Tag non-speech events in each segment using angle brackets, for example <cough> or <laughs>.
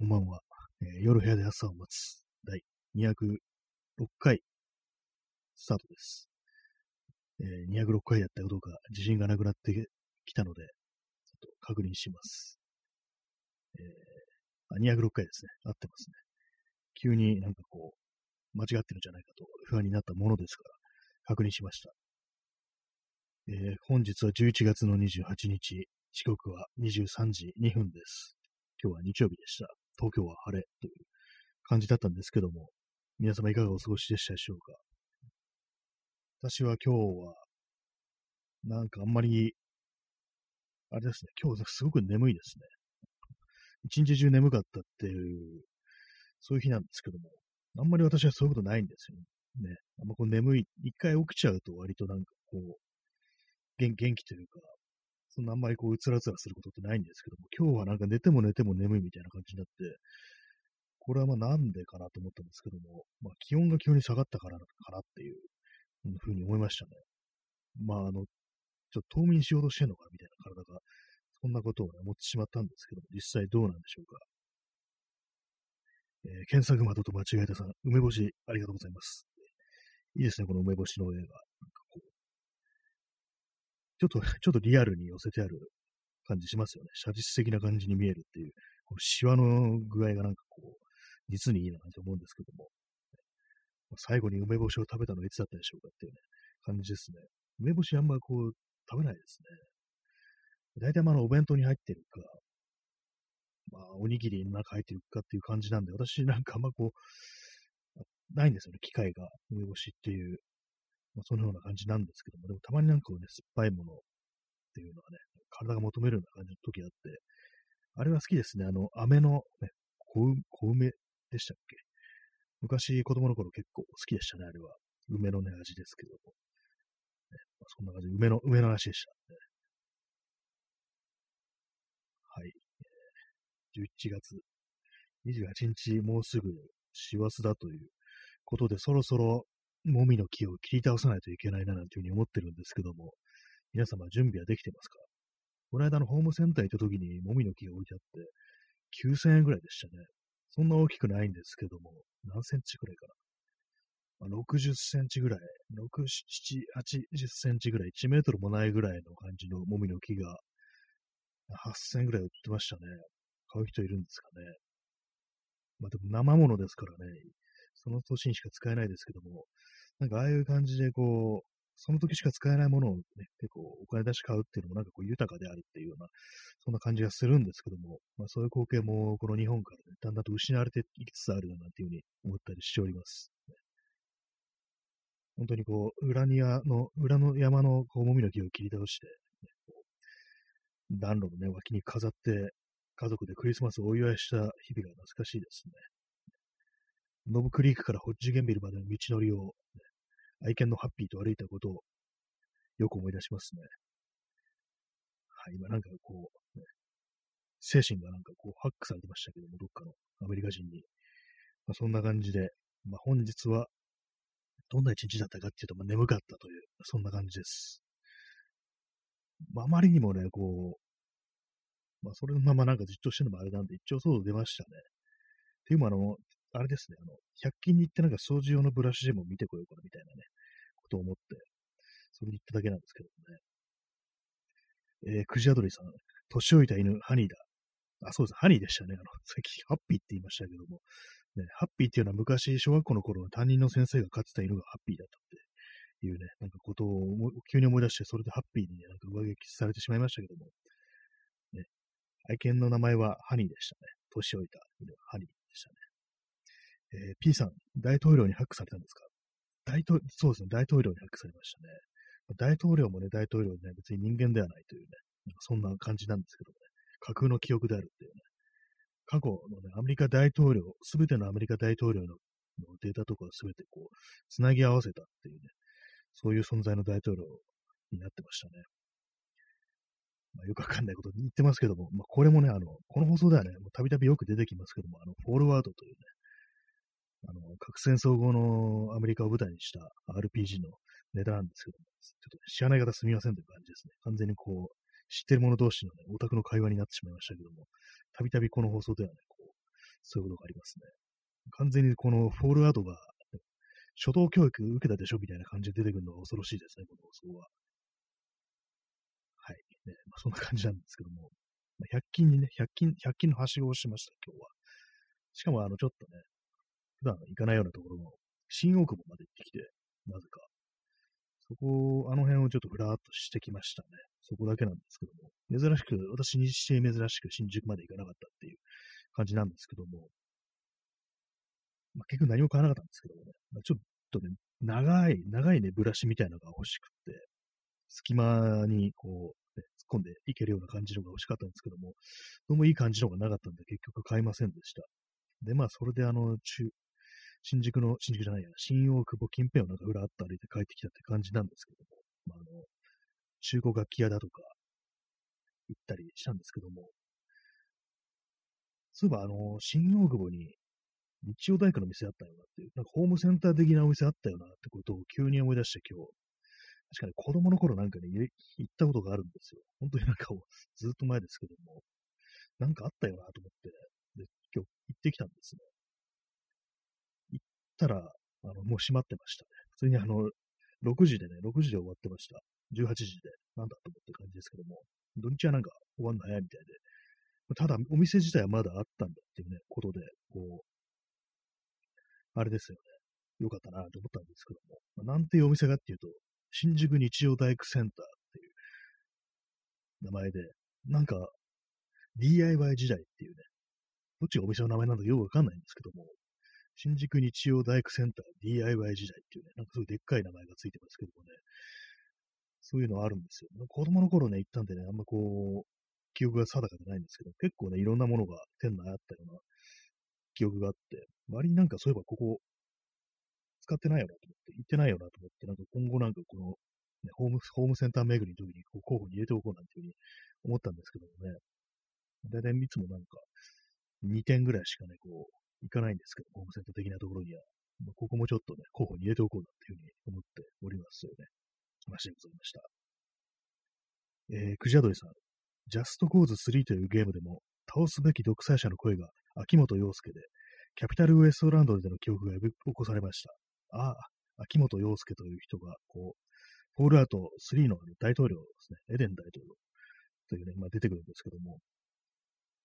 こんばんは。えー夜部屋で朝を待つ第206回スタートです。えー206回やったかどうか自信がなくなってきたので、ちょっと確認します。えーあ206回ですね。合ってますね。急になんかこう、間違ってるんじゃないかと不安になったものですから、確認しました。えー本日は11月の28日、時刻は23時2分です。今日は日曜日でした。東京は晴れという感じだったんですけども、皆様いかがお過ごしでしたでしょうか？私は今日は、なんかあんまり、あれですね、今日すごく眠いですね。一日中眠かったっていう、そういう日なんですけども、あんまり私はそういうことないんですよね。ねあんまこう眠い、一回起きちゃうと割となんかこう、元気というか、そんなあんまりこう、うつらつらすることってないんですけども、今日はなんか寝ても寝ても眠いみたいな感じになって、これはまあなんでかなと思ったんですけども、まあ気温が急に下がったからかなっていうふうに思いましたね。まああの、ちょっと冬眠しようとしてんのかみたいな体が、そんなことを、ね、思ってしまったんですけども、実際どうなんでしょうか。えー検索窓と間違えたさん、梅干しありがとうございます。いいですね、この梅干しの絵が。ちょっと、<laughs> ちょっとリアルに寄せてある感じしますよね。写実的な感じに見えるっていう、このシワの具合がなんかこう、実にいいなと思うんですけども、最後に梅干しを食べたのはいつだったでしょうかっていうね、感じですね。梅干しあんまこう、食べないですね。大体まあのお弁当に入ってるか、まあおにぎりの中入ってるかっていう感じなんで、私なんかあんまこう、ないんですよね、機会が、梅干しっていうまあ、そのような感じなんですけども、でもたまになんかね、酸っぱいものっていうのはね、体が求めるような感じの時あって、あれは好きですね。あの、飴の、ね、小梅小梅でしたっけ？昔子供の頃結構好きでしたね、あれは。梅のね、味ですけども。ねまあ、そんな感じで、梅の、梅の味でしたね。はい。11月28日、もうすぐ師走だということで、そろそろもみの木を切り倒さないといけないななんていうふうに思ってるんですけども、皆様準備はできてますか？この間のホームセンター行った時にもみの木が置いてあって、9000円ぐらいでしたね。そんな大きくないんですけども、何センチぐらいかな？まあ、60センチぐらい、6、7、80センチぐらい、1メートルもないぐらいの感じのもみの木が、8000円ぐらい売ってましたね。買う人いるんですかね。まあでも生物ですからね、その年にしか使えないですけども、なんかああいう感じでこう、その時しか使えないものをね、結構お金出し買うっていうのもなんかこう豊かであるっていうような、そんな感じがするんですけども、まあそういう光景もこの日本からね、だんだんと失われていきつつあるなっていうふうに思ったりしております。本当にこう、裏庭の、裏の山のこう、もみの木を切り倒して、ね、暖炉のね、脇に飾って、家族でクリスマスをお祝いした日々が懐かしいですね。ノブクリークからホッジゲンビルまでの道のりを、ね、愛犬のハッピーと歩いたことをよく思い出しますね。はい、今なんかこう、ね、精神がなんかこうハックされてましたけども、どっかのアメリカ人に。まあ、そんな感じで、まあ、本日はどんな一日だったかっていうと、まあ、眠かったという、そんな感じです。まあ、あまりにもね、こう、まあ、それのままなんかじっとしてるのもあれなんで、一応そう出ましたね。っていうのも、あの、あれですね、あの、100均に行ってなんか掃除用のブラシでも見てこようかなみたいなね、ことを思って、それに行っただけなんですけどもね。えー、クジアドリさん、年老いた犬、ハニーだ。あ、そうです、ハニーでしたね。あの、さっきハッピーって言いましたけども、ね、ハッピーっていうのは昔、小学校の頃の担任の先生が飼ってた犬がハッピーだったっていうね、なんかことを急に思い出して、それでハッピーにね、なんか上書きされてしまいましたけども、ね、愛犬の名前はハニーでしたね。年老いた犬ハニー。えー、P さん、大統領にハックされたんですか？大統そうですね、大統領にハックされましたね。大統領もね、大統領でね、別に人間ではないというね、なんかそんな感じなんですけどもね、架空の記憶であるっていうね、過去のね、アメリカ大統領、すべてのアメリカ大統領ののデータとかをすべてこう、つなぎ合わせたっていうね、そういう存在の大統領になってましたね。まあ、よくわかんないこと言ってますけども、まあ、これもね、あの、この放送ではね、たびたびよく出てきますけども、あの、フォールワードというね、あの、核戦争後のアメリカを舞台にした RPG のネタなんですけども、ちょっと知らない方すみませんという感じですね。完全にこう、知ってる者同士のね、オタクの会話になってしまいましたけども、たびたびこの放送ではね、こう、そういうことがありますね。完全にこのフォールアウトが、初等教育受けたでしょみたいな感じで出てくるのが恐ろしいですね、この放送は。はい。ねまあ、そんな感じなんですけども、まあ、100均にね、100均、100均のはしごをしました、今日は。しかも、あの、ちょっとね、普段行かないようなところの新大久保まで行ってきて、なぜか。そこ、あの辺をちょっとふらーっとしてきましたね。そこだけなんですけども。珍しく、私にして珍しく新宿まで行かなかったっていう感じなんですけども。まあ、結局何も買わなかったんですけどもね。まあ、ちょっとね、長い、長いね、ブラシみたいなのが欲しくって、隙間にこう、ね、突っ込んでいけるような感じのが欲しかったんですけども、どうもいい感じのがなかったんで結局買いませんでした。で、まあ、それであの、中、新宿の、新宿じゃないや、新大久保近辺をなんか裏あった歩いて帰ってきたって感じなんですけども、まあ、あの、中古楽器屋だとか、行ったりしたんですけども、そういえばあの、新大久保に日曜大工の店あったよなっていう、なんかホームセンター的なお店あったよなってことを急に思い出して今日、確かに子供の頃なんかね、行ったことがあるんですよ。本当になんかずっと前ですけども、なんかあったよなと思って、で、今日行ってきたんですね。たら、あの、もう閉まってましたね。普通にあの、6時でね、6時で終わってました。18時で、なんだと思って感じですけども、土日はなんか終わんの早いみたいで、ただお店自体はまだあったんだっていうね、ことで、こう、あれですよね。よかったなと思ったんですけども、まあ、なんていうお店かっていうと、新宿日曜大工センターっていう名前で、なんか DIY 時代っていうね、どっちがお店の名前なんだかよくわかんないんですけども、新宿日曜大工センター DIY 時代っていうね、なんかすごいでっかい名前がついてますけどもね、そういうのあるんですよ。子供の頃ね、行ったんでね、あんまこう、記憶が定かじゃないんですけど、結構ね、いろんなものが店内あったような記憶があって、割になんかそういえばここ使ってないよなと思って、行ってないよなと思って、なんか今後なんかこの、ね、ホーム、ホームセンター巡りの時にこう候補に入れておこうなんていうふうに思ったんですけどもね、大体いつもなんか2点ぐらいしかね、こう、行かないんですけど、ホームセンター的なところには、まあ、ここもちょっとね、候補に入れておこうなんていうふうに思っておりますよね。話でございました。えー、クジャドリさん、ジャストコーズ3というゲームでも、倒すべき独裁者の声が秋元洋介で、キャピタルウエストランドでの記憶が呼び起こされました。ああ、秋元洋介という人が、こう、フォールアウト3の大統領ですね、エデン大統領というね、まあ、出てくるんですけども、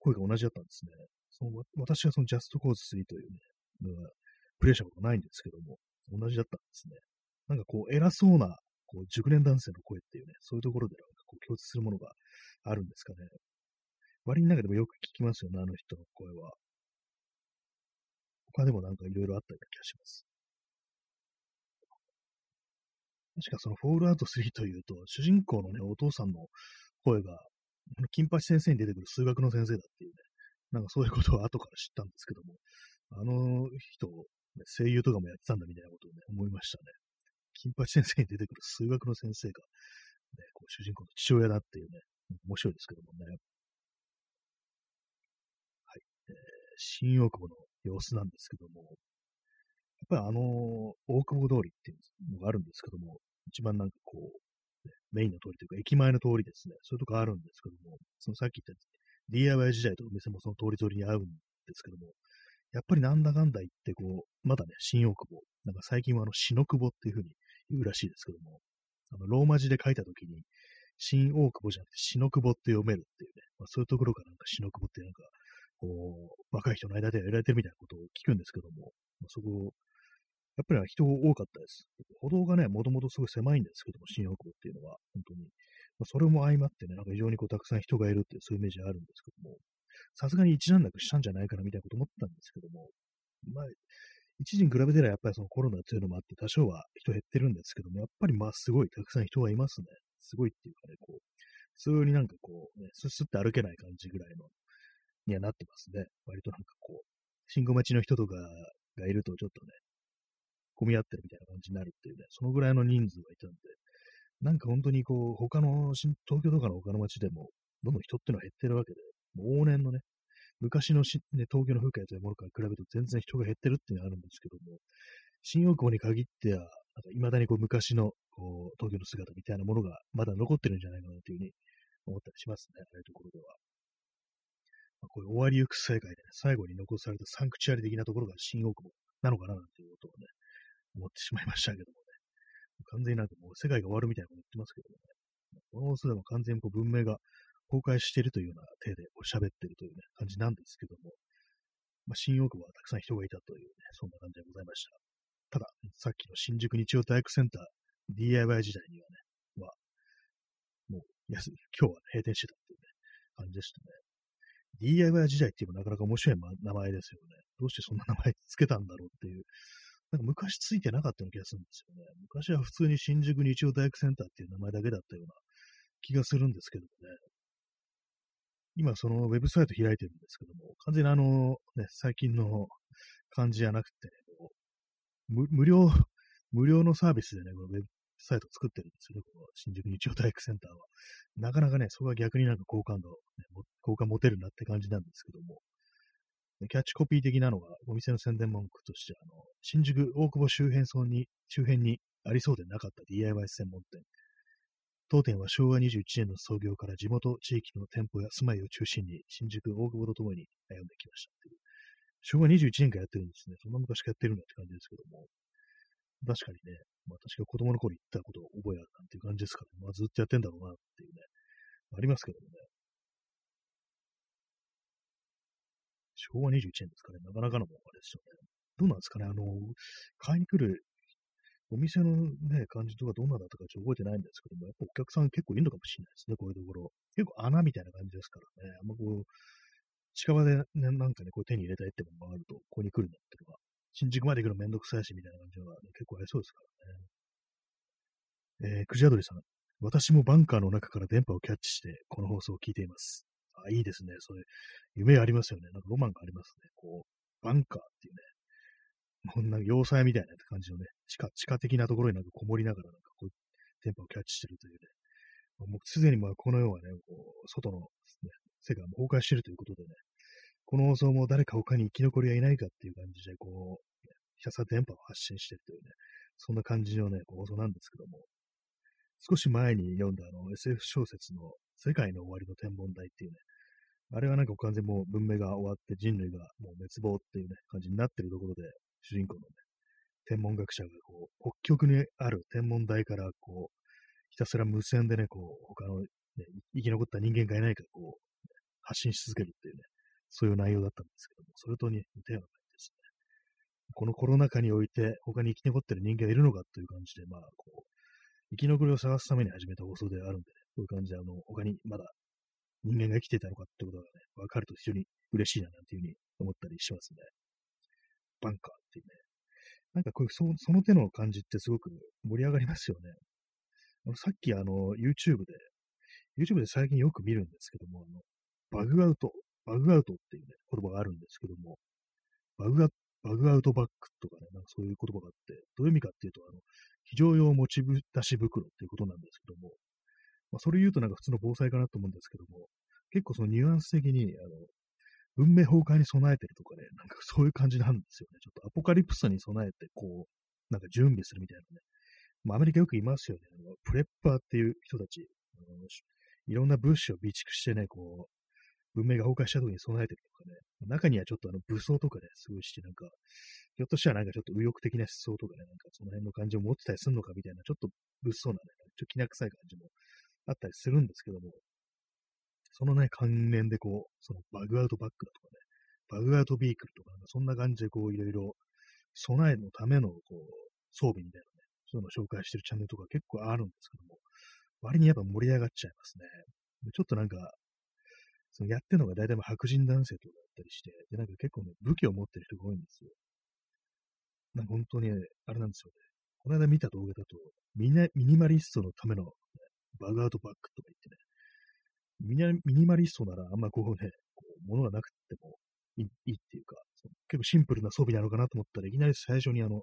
声が同じだったんですね。その私はそのジャストコーズ3というね、のはプレイしたことないんですけども、同じだったんですね。なんかこう、偉そうな、こう、熟年男性の声っていうね、そういうところでなんかこう共通するものがあるんですかね。割になんかでもよく聞きますよね、あの人の声は。他でもなんかいろいろあったような気がします。確かそのフォールアウト3というと、主人公のね、お父さんの声が、金八先生に出てくる数学の先生だっていうね、なんかそういうことを後から知ったんですけども、あの人、声優とかもやってたんだみたいなことをね、思いましたね。金八先生に出てくる数学の先生が、ね、こう主人公の父親だっていうね、面白いですけどもね。はい。えー、新大久保の様子なんですけども、やっぱりあの、大久保通りっていうのがあるんですけども、一番なんかこう、ね、メインの通りというか、駅前の通りですね、そういうとこあるんですけども、そのさっき言った DIY 時代とお店もその通り通りに合うんですけども、やっぱりなんだかんだ言って、こう、まだね、新大久保、なんか最近はあの、新久保っていうふうに言うらしいですけども、あの、ローマ字で書いたときに、新大久保じゃなくて、新久保って読めるっていうね、まあ、そういうところがなんか新久保ってなんか、こう、若い人の間でやられてるみたいなことを聞くんですけども、まあ、そこ、やっぱり人多かったです。歩道がね、もともとすごい狭いんですけども、新大久保っていうのは、本当に。まあ、それも相まってね、なんか非常にこうたくさん人がいるっていう、そういうイメージあるんですけども、さすがに一段落したんじゃないかなみたいなこと思ったんですけども、まあ、一時に比べたらやっぱりそのコロナっていうのもあって、多少は人減ってるんですけども、やっぱりまあすごいたくさん人がいますね。すごいっていうかね、こう、普通になんかこう、ね、スッスって歩けない感じぐらいの、にはなってますね。割となんかこう、信号待ちの人とかがいるとちょっとね、混み合ってるみたいな感じになるっていうね、そのぐらいの人数がいたんで、なんか本当にこう、他の、東京とかの他の街でも、どんどん人ってのは減ってるわけで、往年のね、昔のし、ね、東京の風景というものから比べると全然人が減ってるっていうのがあるんですけども、新大久保に限っては、なんか未だにこう昔のこう東京の姿みたいなものがまだ残ってるんじゃないかなというふうに思ったりしますね、ああいうところでは。まあ、こういう終わりゆく世界で、ね、最後に残されたサンクチュアリ的なところが新大久保なのかななんていうことをね、思ってしまいましたけどもね。完全になんかもう世界が終わるみたいなこと言ってますけどもね。この放送でも完全にこう文明が崩壊しているというような体でこう喋ってるというね、感じなんですけども、まあ、新大久保はたくさん人がいたというね、そんな感じでございました。ただ、さっきの新宿日曜体育センター DIY 時代にはね、は、もう、休、今日は、閉店してたっていうね、感じでしたね。DIY 時代っていうのもなかなか面白い名前ですよね。どうしてそんな名前つけたんだろうっていう。なんか昔ついてなかったような気がするんですよね。昔は普通に新宿日曜大学センターっていう名前だけだったような気がするんですけどもね。今そのウェブサイト開いてるんですけども、完全にあの、ね、最近の感じじゃなくて、ね、無料、無料のサービスでね、このウェブサイト作ってるんですよね、この新宿日曜体育センターは。なかなかね、そこは逆になんか好感度、ね、好感持てるなって感じなんですけども、キャッチコピー的なのが、お店の宣伝文句として、あの、新宿大久保周辺村に、周辺にありそうでなかった DIY 専門店。当店は昭和21年の創業から地元地域の店舗や住まいを中心に新宿大久保とともに歩んできましたっていう。昭和21年からやってるんですね。そんな昔からやってるんだって感じですけども。確かにね、まあ私が子供の頃言ったことを覚えあるなんていう感じですから、ね、まあずっとやってんだろうなっていうね、ありますけどもね。昭和21年ですかね。なかなかのもんあれですよね。どうなんですかね。あの、買いに来るお店のね、感じとかどんなだったかちょっと覚えてないんですけども、やっぱお客さん結構いるのかもしれないですね、こういうところ。結構穴みたいな感じですからね。あんまこう、近場で、ね、なんかね、こう手に入れたいってものがあると、ここに来るんだっていうのは、新宿まで行くのめんどくさいし、みたいな感じは、ね、結構ありそうですからね。えー、くじあどりさん。私もバンカーの中から電波をキャッチして、この放送を聞いています。あ、いいですね。それ、夢ありますよね。なんかロマンがありますね。こう、バンカーっていうね。こんな要塞みたいな感じのね、地下、地下的なところになんかこもりながら、なんかこう、電波をキャッチしてるというね。もうすでにまあこの世はね、こう外の、ね、世界も崩壊してるということでね、この放送も誰か他に生き残りはいないかっていう感じで、こう、ひたすら電波を発信してるというね、そんな感じのね、放送なんですけども、少し前に読んだあの SF 小説の世界の終わりの天文台っていうね、あれはなんか完全もう文明が終わって人類がもう滅亡っていうね、感じになってるところで、主人公のね、天文学者がこう、北極にある天文台からこう、ひたすら無線でね、こう、他の、ね、生き残った人間がいないかこう、発信し続けるっていうね、そういう内容だったんですけども、それとに似たような感じですね。このコロナ禍において他に生き残ってる人間がいるのかという感じで、まあ、こう、生き残りを探すために始めた放送であるんで、ね、こういう感じで、あの、他にまだ人間が生きていたのかってことがね、わかると非常に嬉しいななんていうふうに思ったりしますね。バンカーっていうね。なんかこういうそその手の感じってすごく盛り上がりますよね。あのさっきあの YouTube で、YouTube で最近よく見るんですけども、あのバグアウト、バグアウトっていうね、言葉があるんですけども、バグアバグアウトバッグとかね、なんかそういう言葉があって、どういう意味かっていうと、あの、非常用持ち出し袋っていうことなんですけども、まあ、それ言うとなんか普通の防災かなと思うんですけども、結構そのニュアンス的に、あの、文明崩壊に備えてるとかね、なんかそういう感じなんですよね。ちょっとアポカリプスに備えて、こう、なんか準備するみたいなね。まあ、アメリカよくいますよね。あのプレッパーっていう人たち、あのいろんな物資を備蓄してね、こう、文明が崩壊した時に備えてるとかね。中にはちょっとあの武装とかね、すごいして、なんか、ひょっとしたらなんかちょっと右翼的な思想とかね、なんかその辺の感じを持ってたりするのかみたいな、ちょっと物騒なね、ちょっときな臭い感じもあったりするんですけども、そのね、関連でこう、そのバグアウトバッグだとかね、バグアウトビークルとか、そんな感じでこう、いろいろ備えのためのこう、装備みたいなね、そういうのを紹介してるチャンネルとか結構あるんですけども、割にやっぱ盛り上がっちゃいますね。ちょっとなんか、そのやってるのが大体白人男性とかだったりして、で、なんか結構ね、武器を持ってる人が多いんですよ。なんか本当に、あれなんですよね。この間見た動画だと、ミニマリストのための、ね、バグアウトバッグとか言ってね、ミニマリストならあんまこうね、こう物がなくてもいいいっていうか、結構シンプルな装備なのかなと思ったらいきなり最初にあの、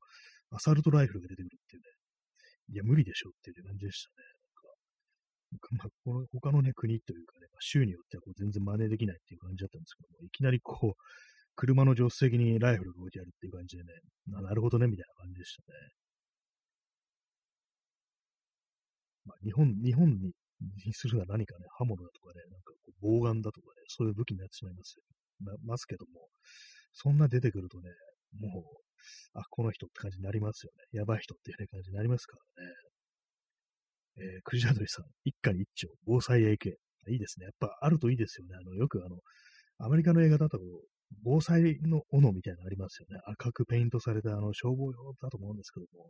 アサルトライフルが出てくるっていうね、いや、無理でしょっていう感じでしたね。まあ、この他のね、国というかね、まあ、州によってはこう全然真似できないっていう感じだったんですけども、いきなりこう、車の助手席にライフルが置いてあるっていう感じでね、なるほどね、みたいな感じでしたね。日本、日本ににするのは何かね、刃物だとかね、なんかこう、棒眼だとかね、そういう武器になってしまいますよ。なますけども、そんな出てくるとね、もう、あ、この人って感じになりますよね。やばい人っていう、感じになりますからね。えー、クジラドリさん、一家に一丁、防災 AK。いいですね。やっぱあるといいですよね。あの、よくあの、アメリカの映画だと、防災の斧みたいなのありますよね。赤くペイントされたあの消防用だと思うんですけども、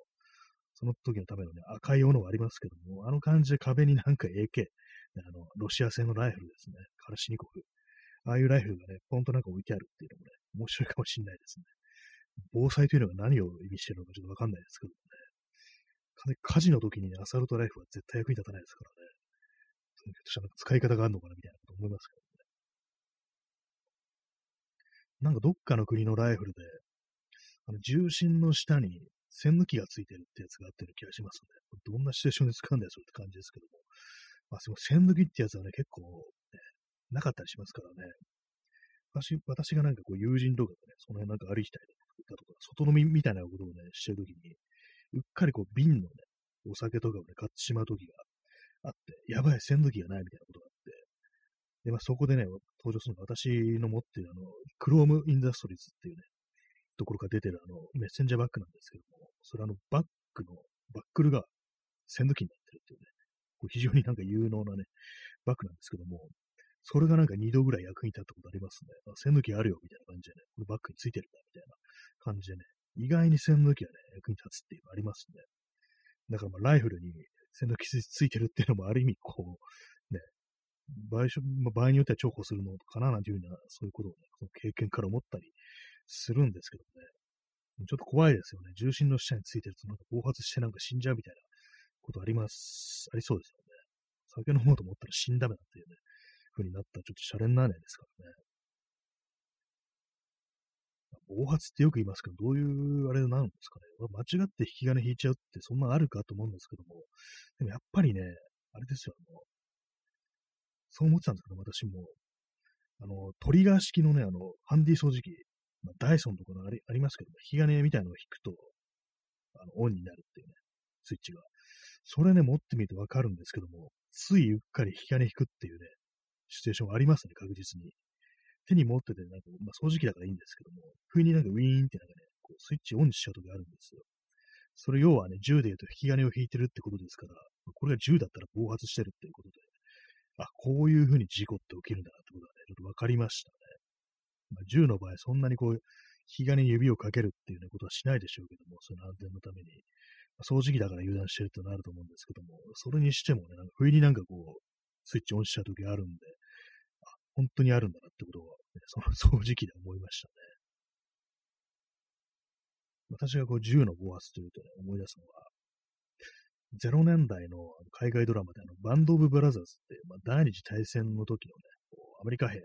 その時のためのね、赤い斧はありますけども、あの感じで壁になんか AK、あの、ロシア製のライフルですね。カラシニコフ。ああいうライフルがね、ポンとなんか置いてあるっていうのもね、面白いかもしれないですね。防災というのが何を意味してるのかちょっとわかんないですけどもね。火事の時にね、アサルトライフは絶対役に立たないですからね。ひょっとしたら使い方があるのかなみたいなこと思いますけどね。なんかどっかの国のライフルで、あの重心の下に線抜きがついてるってやつがあってる気がしますね。どんなシチュエーションで使うんだよ、それって感じですけども。まあ、その線抜きってやつはね、結構、ね、なかったりしますからね。私私がなんかこう友人とかでね、その辺なんか歩いたりだとか、外飲みみたいなことをね、してるときに、うっかりこう瓶のね、お酒とかをね、買ってしまうときがあって、やばい、栓抜きがないみたいなことがあって、で、まあ、そこでね、登場するのが私の持っているあの、クロームインダストリーズっていうね、ところから出てるあの、メッセンジャーバッグなんですけども、それあの、バッグの、バックルが栓抜きになってるっていうね、こう非常になんか有能なね、バッグなんですけども、それがなんか2度ぐらい役に立ったことありますね。あ、栓抜きあるよ、みたいな感じでね、このバッグについてるんだ、みたいな感じでね、意外に栓抜きはね、役に立つっていうのありますね。だからまあ、ライフルに栓抜きついてるっていうのもある意味、こう、ね、場合,、まあ、場合によっては重宝するのかな、なんていうような、そういうことをね、その経験から思ったりするんですけどね。ちょっと怖いですよね。重心の下についてるとなんか暴発してなんか死んじゃうみたいなことあります、ありそうですよね。酒飲もうと思ったら死んだめだっていうね、風になったらちょっとシャレにならないですからね。暴発ってよく言いますけど、どういうあれなんですかね。間違って引き金引いちゃうってそんなあるかと思うんですけども、でもやっぱりね、あれですよ、あの、そう思ってたんですけど、私も、あの、トリガー式のね、あの、ハンディ掃除機、まあ、ダイソンとかのありありますけども、引き金みたいなのを引くと、あの、オンになるっていうね、スイッチが。それね、持ってみるとわかるんですけども、ついうっかり引き金引くっていうね、シチュエーションありますね、確実に。手に持ってて、なんか、まあ、掃除機だからいいんですけども、不意になんかウィーンってなんかね、こうスイッチオンにしちゃう時があるんですよ。それ要はね、銃で言うと引き金を引いてるってことですから、これが銃だったら暴発してるっていうことで、あ、こういう風に事故って起きるんだなってことがね、ちょっと分かりましたね。まあ、銃の場合、そんなにこう、引き金に指をかけるっていう、ね、ことはしないでしょうけども、その安全のために。掃除機だから油断してるってなると思うんですけども、それにしてもね、なんか不意になんかこう、スイッチオンしちゃう時あるんで、あ、本当にあるんだなってことを、ね、その <laughs> 掃除機で思いましたね。私がこう銃の暴発というとね、思い出すのは、0年代の海外ドラマであの、バンド・オブ・ブラザーズって、まあ、第二次大戦の時のね、アメリカ兵、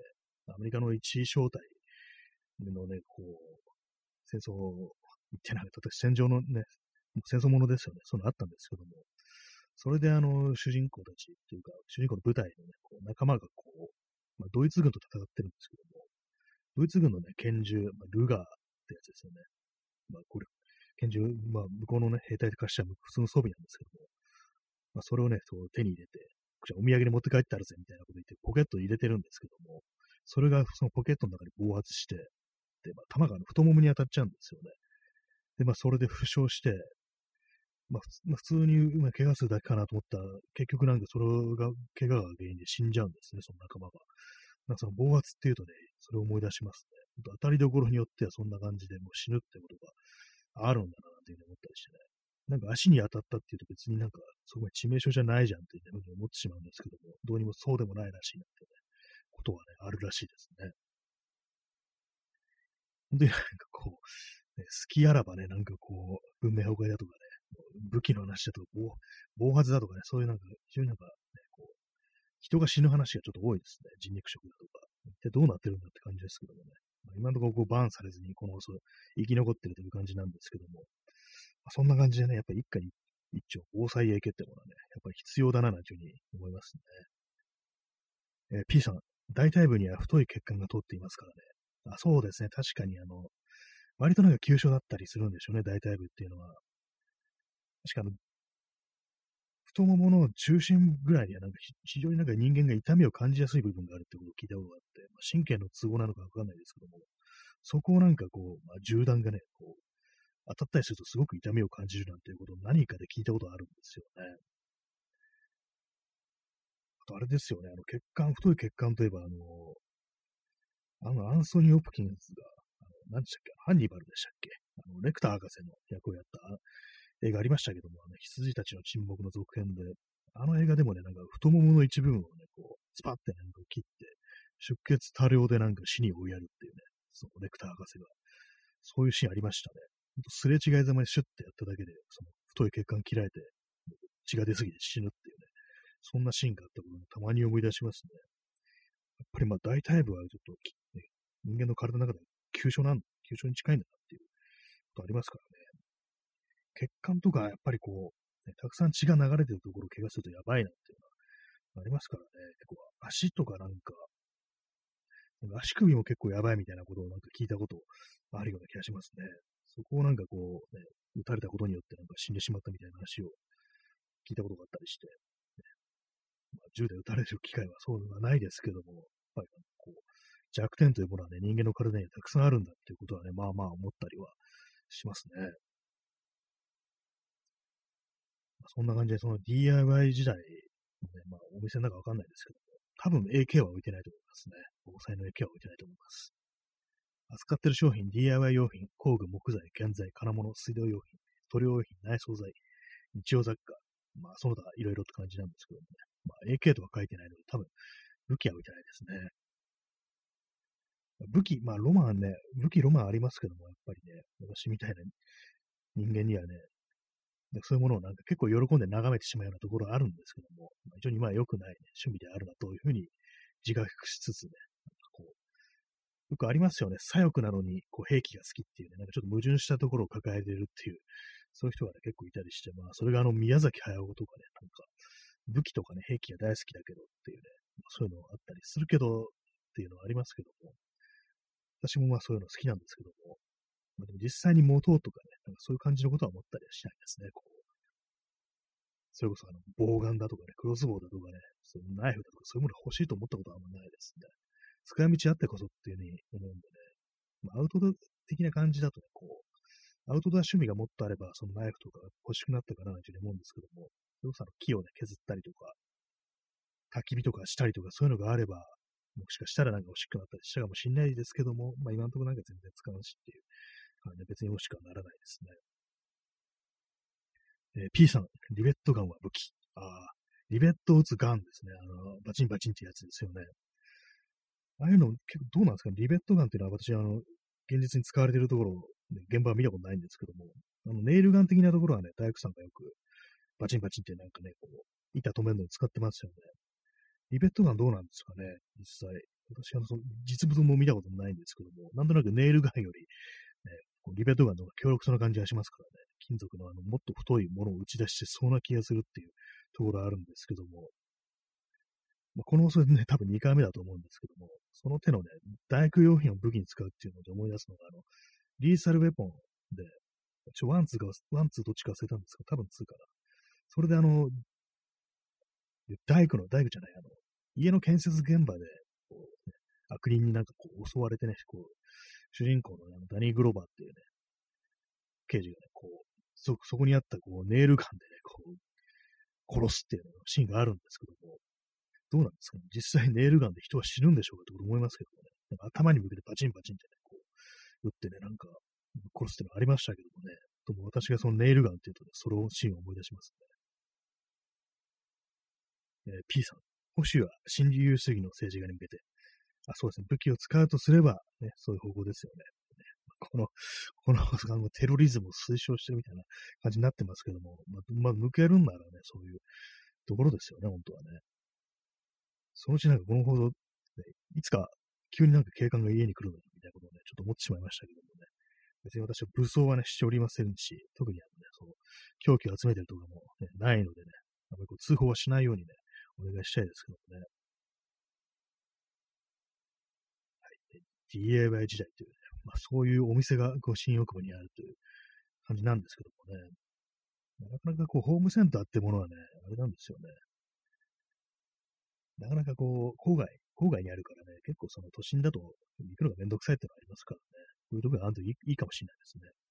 アメリカの一位小隊のね、こう、戦争言ってなかった、戦場のね、戦争ものですよね。そういうのあったんですけども、それであの、主人公たちっていうか、主人公の部隊のね、こう仲間がこう、まあ、ドイツ軍と戦ってるんですけども、ドイツ軍のね、拳銃、まあ、ルガーってやつですよね。まあ、これ、拳銃、まあ、向こうのね、兵隊化した普通の装備なんですけども、まあ、それをね、そう手に入れて、じゃお土産に持って帰ってあるぜ、みたいなこと言って、ポケットに入れてるんですけども、それがそのポケットの中に暴発して、まあ、弾が、太ももに当たっちゃうんですよね。で、まあ、それで負傷して、まあ、普通に、まあ、怪我するだけかなと思ったら、結局なんかそれが、怪我が原因で死んじゃうんですね、その仲間が。なんかその暴発っていうとね、それを思い出しますね。当たりどころによってはそんな感じでもう死ぬってことがあるんだな、っていうふうに思ったりしてね。なんか足に当たったっていうと別になんか、そこに致命傷じゃないじゃんっていうふうに思ってしまうんですけども、どうにもそうでもないらしいなってね、ことはね、あるらしいですね。本当になんかこう、ね、好きあらばね、なんかこう、文明崩壊だとかね、武器の話だとか、暴発だとかね、そういうなんか、非常になんか、ね、こう、人が死ぬ話がちょっと多いですね。人肉食だとか。一体どうなってるんだって感じですけどもね。まあ、今のところこうバーンされずに、この放送生き残ってるという感じなんですけども、まあ、そんな感じでね、やっぱり一家に一丁、防災影響ってものはね、やっぱり必要だな、なんていうふうに思いますね。えー、P さん、大腿部には太い血管が通っていますからね。あそうですね、確かにあの、割となんか急所だったりするんでしょうね、大腿部っていうのは。確かあの、太ももの中心ぐらいにはなんか非常になんか人間が痛みを感じやすい部分があるってことを聞いたことがあって、まあ、神経の都合なのかわかんないですけども、そこをなんかこう、まあ、銃弾がね、こう、当たったりするとすごく痛みを感じるなんていうことを何かで聞いたことがあるんですよね。あとあれですよね、あの血管、太い血管といえば、あの、あの、アンソニー・オプキンズが、あの何でしたっけ、ハンニバルでしたっけあの、レクター博士の役をやった映画ありましたけども、あの羊たちの沈黙の続編で、あの映画でもね、なんか太ももの一部分をね、こう、スパってなんか切って、出血多量でなんか死に追いやるっていうね、そのレクター博士が、そういうシーンありましたね。すれ違いざまにシュッてやっただけで、その太い血管切られて、血が出すぎて死ぬっていうね、そんなシーンがあったことをたまに思い出しますね。やっぱりまあ大体部はちょっと、人間の体の中で急所なん急所に近いんだなっていうことありますからね。血管とかやっぱりこう、ね、たくさん血が流れてるところを怪我するとやばいなっていうのはありますからね。結構足とかなんか、足首も結構やばいみたいなことをなんか聞いたことあるような気がしますね。そこをなんかこう、ね、撃たれたことによってなんか死んでしまったみたいな話を聞いたことがあったりして、ねまあ、銃で撃たれる機会はそうはないですけども、やっぱり弱点というものはね、人間の体にはたくさんあるんだっていうことはね、まあまあ思ったりはしますね。そんな感じで、その DIY 時代ね、まあお店の中わかんないですけども、多分 AK は置いてないと思いますね。防災の AK は置いてないと思います。扱ってる商品、DIY 用品、工具、木材、建材、金物、水道用品、塗料用品、内装材、日用雑貨、まあ、その他いろいろって感じなんですけどもね。まあ、AK とは書いてないので、多分、武器は置いてないですね。武器、まあ、ロマンね、武器、ロマンありますけども、やっぱりね、私みたいな人間にはね、そういうものをなんか結構喜んで眺めてしまうようなところあるんですけども、まあ、非常にまあ良くない、ね、趣味であるなというふうに自覚しつつね、なんかこうよくありますよね。左翼なのに、こう、兵器が好きっていうね、なんかちょっと矛盾したところを抱えてるっていう、そういう人がね、結構いたりして、まあ、それがあの、宮崎駿とかね、なんか、武器とかね、兵器が大好きだけどっていうね、そういうのあったりするけど、っていうのはありますけども、私もまあそういうの好きなんですけども、まあ、でも実際に持とうとかね、なんかそういう感じのことは思ったりはしないですね、こう。それこそあの、棒ガンだとかね、クロスボウだとかね、そういうナイフだとかそういうもの欲しいと思ったことはあんまないですね。使い道あってこそっていうふうに思うんでね、まあ、アウトドア的な感じだとね、こう、アウトドア趣味がもっとあれば、そのナイフとか欲しくなったかなというふうに思うんですけども、それこそあの木をね、削ったりとか、焚き火とかしたりとか、そういうのがあれば、もしかしたらなんか欲しくなったりしたかもしれないですけども、まあ今のところなんか全然使わんしっていう、ね、別に欲しくはならないですね。えー、P さん、リベットガンは武器。ああ、リベットを撃つガンですね。あの、バチンバチンってやつですよね。ああいうの結構どうなんですか？リベットガンっていうのは私、あの、現実に使われているところ、ね、現場は見たことないんですけども、あの、ネイルガン的なところはね、大工さんがよく、バチンバチンってなんかね、こう、板止めるのに使ってますよね。リベットガンどうなんですかね実際。私はその実物も見たことないんですけども、なんとなくネイルガンより、ね、リベットガンの方が強力そうな感じがしますからね。金属のあの、もっと太いものを打ち出してそうな気がするっていうところあるんですけども、まあ、この放送でね、多分2回目だと思うんですけども、その手のね、大工用品を武器に使うっていうので思い出すのが、あの、リーサルウェポンで、ちょ、 one two か、 one two どっちか忘れたんですけど、多分 two かな。それであの、大工の、大工じゃない、あの、家の建設現場で、こう、ね、悪人になんかこう襲われてね、こう、主人公の、あのダニー・グローバーっていうね、刑事がね、こう、そ、そこにあったこう、ネイルガンでね、こう、殺すっていうのシーンがあるんですけども、どうなんですかね？実際ネイルガンで人は死ぬんでしょうかって思いますけどね。なんか頭に向けてバチンバチンってね、こう、撃ってね、なんか、殺すっていうのありましたけどもね。とも私がそのネイルガンっていうとね、そのシーンを思い出しますね。えー、P さん。保守は新自由主義の政治家に向けて、あ、そうですね、武器を使うとすれば、ね、そういう方向ですよね。<laughs> この、この、あのテロリズムを推奨してるみたいな感じになってますけども、まあ、まあ、抜けるんならね、そういうところですよね、本当はね。そのうちなんかこの放送、ね、いつか急になんか警官が家に来るのみたいなことをね、ちょっと思ってしまいましたけどもね。別に私は武装はね、しておりませんし、特にあのね、その、凶器を集めてるとかも、ね、ないのでね、あまりこう通報はしないようにね、お願いしたいですけどもね。はい。DIY 時代というね、まあそういうお店がご新大久保にあるという感じなんですけどもね。なかなかこう、ホームセンターってものはね、あれなんですよね。なかなかこう、郊外、郊外にあるからね、結構その都心だと行くのがめんどくさいってのがありますからね。こういうところがあるといいいいかもしれないですね。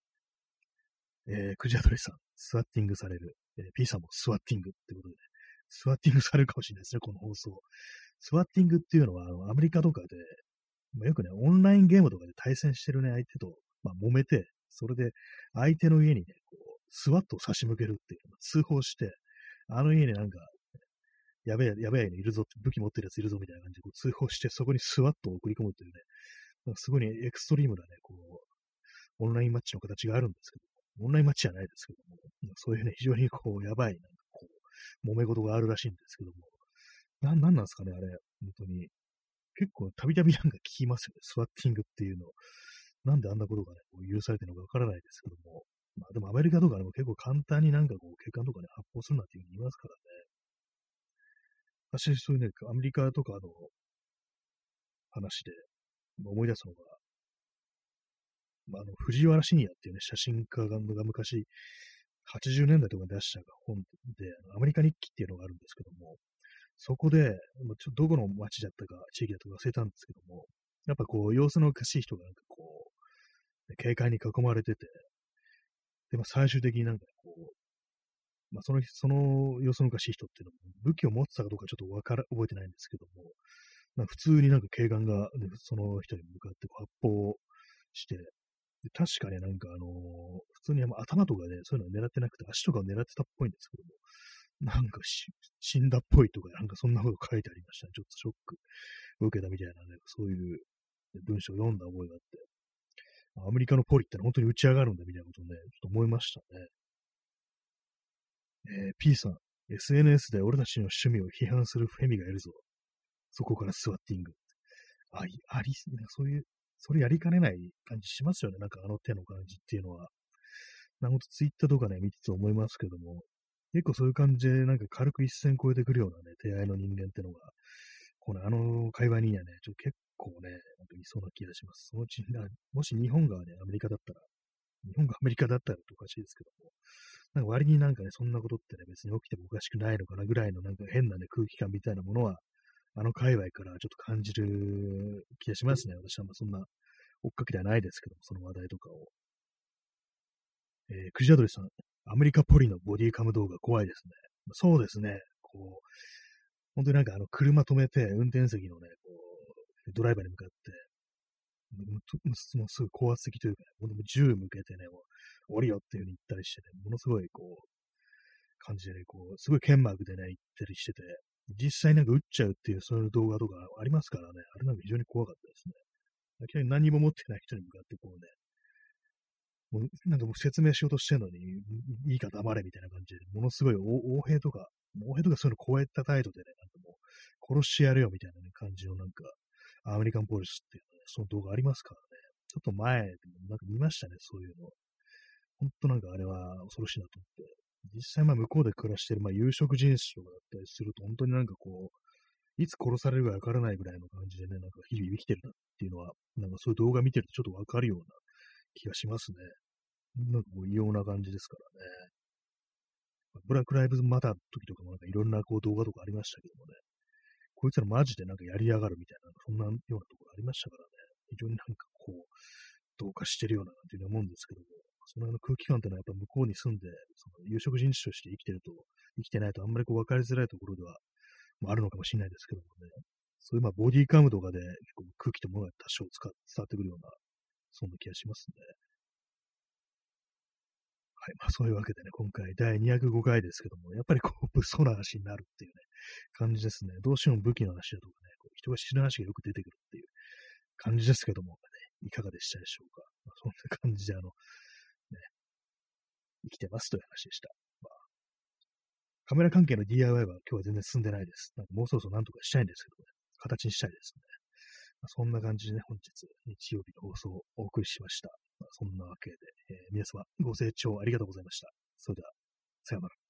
えー、クジアドレさん、スワッティングされる。えー、P さんもスワッティングってことで、ね、スワッティングされるかもしれないですね、この放送。スワッティングっていうのは、あのアメリカとかで、まあ、よくね、オンラインゲームとかで対戦してるね、相手と、まあ、揉めて、それで相手の家にね、こう、スワットを差し向けるっていう、通報して、あの家になんか、やべえ、やべえ、いるぞ、武器持ってるやついるぞみたいな感じでこう通報して、そこにスワットを送り込むというね、なんかすごいエクストリームなね、こう、オンラインマッチの形があるんですけどオンラインマッチじゃないですけども、そういうね、非常にこう、やばい、なんかこう、揉め事があるらしいんですけども、な、なんなんですかね、あれ、本当に。結構たびたびなんか聞きますよね、スワッティングっていうの。なんであんなことがね、こう許されてるのかわからないですけども。まあでもアメリカとかでも結構簡単になんかこう、血管とかね、発砲するなんていうふうに言いますからね。私、そういうね、アメリカとかの話で思い出すのが、まあ、あの、藤原信也っていうね、写真家が昔、80年代とかに出した本で、アメリカ日記っていうのがあるんですけども、そこで、ちょどこの町だったか、地域だったか忘れたんですけども、やっぱこう、様子のおかしい人がなんかこう、警戒に囲まれてて、で、まあ、最終的になんかこう、まあ、その、その様子のおかしい人っていうのも、武器を持ってたかどうかちょっとわから、覚えてないんですけども、まあ、普通になんか警官が、ね、その人に向かって発砲して、確かね、なんかあのー、普通に頭とか、ね、そういうのを狙ってなくて、足とかを狙ってたっぽいんですけども、なんか死んだっぽいとか、なんかそんなこと書いてありましたね。ちょっとショックを受けたみたいなね、そういう文章を読んだ覚えがあって、アメリカのポリってのは本当に打ち上がるんだみたいなことをね、ちょっと思いましたね。えー、P さん、SNS で俺たちの趣味を批判するフェミがいるぞ。そこからスワッティング。あ、あり、そういう、それやりかねない感じしますよね。なんかあの手の感じっていうのは。なんかツイッターとかね、見てて思いますけども、結構そういう感じで、なんか軽く一線超えてくるようなね、出会いの人間ってのが、このあの会話にはね、ちょ結構ね、なんかいそうな気がします。そのうちもし日本がね、アメリカだったら、日本がアメリカだったらとおかしいですけども、なんか割になんかね、そんなことってね、別に起きてもおかしくないのかなぐらいのなんか変なね、空気感みたいなものは、あの界隈からちょっと感じる気がしますね。私はまあそんな追っかけではないですけども、その話題とかを。えー、クジアドリさん、アメリカポリのボディカム動画怖いですね。そうですね。こう、本当になんかあの車止めて、運転席のね、こう、ドライバーに向かって、もうすぐ高圧的というか、ね、銃向けてね、降りよっていう風に言ったりしてね、ものすごいこう、感じでね、こう、すごい剣幕でね、言ったりしてて、実際なんか撃っちゃうっていうそういう動画とかありますからね、あれなんか非常に怖かったですね。明らかに何も持ってない人に向かってこうね、もうなんかもう説明しようとしてるのに、いいか黙れみたいな感じで、ものすごい横兵とか、横兵とかそういうの超えた態度でね、なんかもう殺してやるよみたいな、ね、感じのなんか、アメリカンポリスっていうね、その動画ありますからね。ちょっと前なんか見ましたね、そういうの。ほんとなんかあれは恐ろしいなと思って。実際まあ向こうで暮らしてる、まあ有色人種だったりすると、本当になんかこう、いつ殺されるかわからないぐらいの感じでね、なんか日々生きてるなっていうのは、なんかそういう動画見てるとちょっとわかるような気がしますね。なんかこう異様な感じですからね。ブラックライブズマターの時とかもなんかいろんなこう動画とかありましたけどもね。こいつらマジでなんかやりやがるみたいな、そんなようなところありましたからね。非常になんかこう、同化してるようななんていうふうに思うんですけども、その辺の空気感っていうのはやっぱ向こうに住んで、その有色人種として生きてると、生きてないとあんまりこう分かりづらいところでは、まあ、るのかもしれないですけどもね。そういうまあボディーカムとかで結構空気とものが多少伝わってくるような、そんな気がしますね。はい。まあそういうわけでね、今回第205回ですけども、やっぱりこう、<laughs> 物騒な話になるっていうね、感じですね。どうしても武器の話だとかね、こう人が死ぬ話がよく出てくるっていう感じですけども、ね、いかがでしたでしょうか。まあ、そんな感じで、あの、生きてますという話でした。まあ、カメラ関係の DIY は今日は全然進んでないです。なんかもうそろそろなんとかしたいんですけどね、形にしたいですね。まあ、そんな感じでね、本日、日曜日の放送をお送りしました。まあ、そんなわけで、えー、皆様ご清聴ありがとうございました。それでは、さようなら。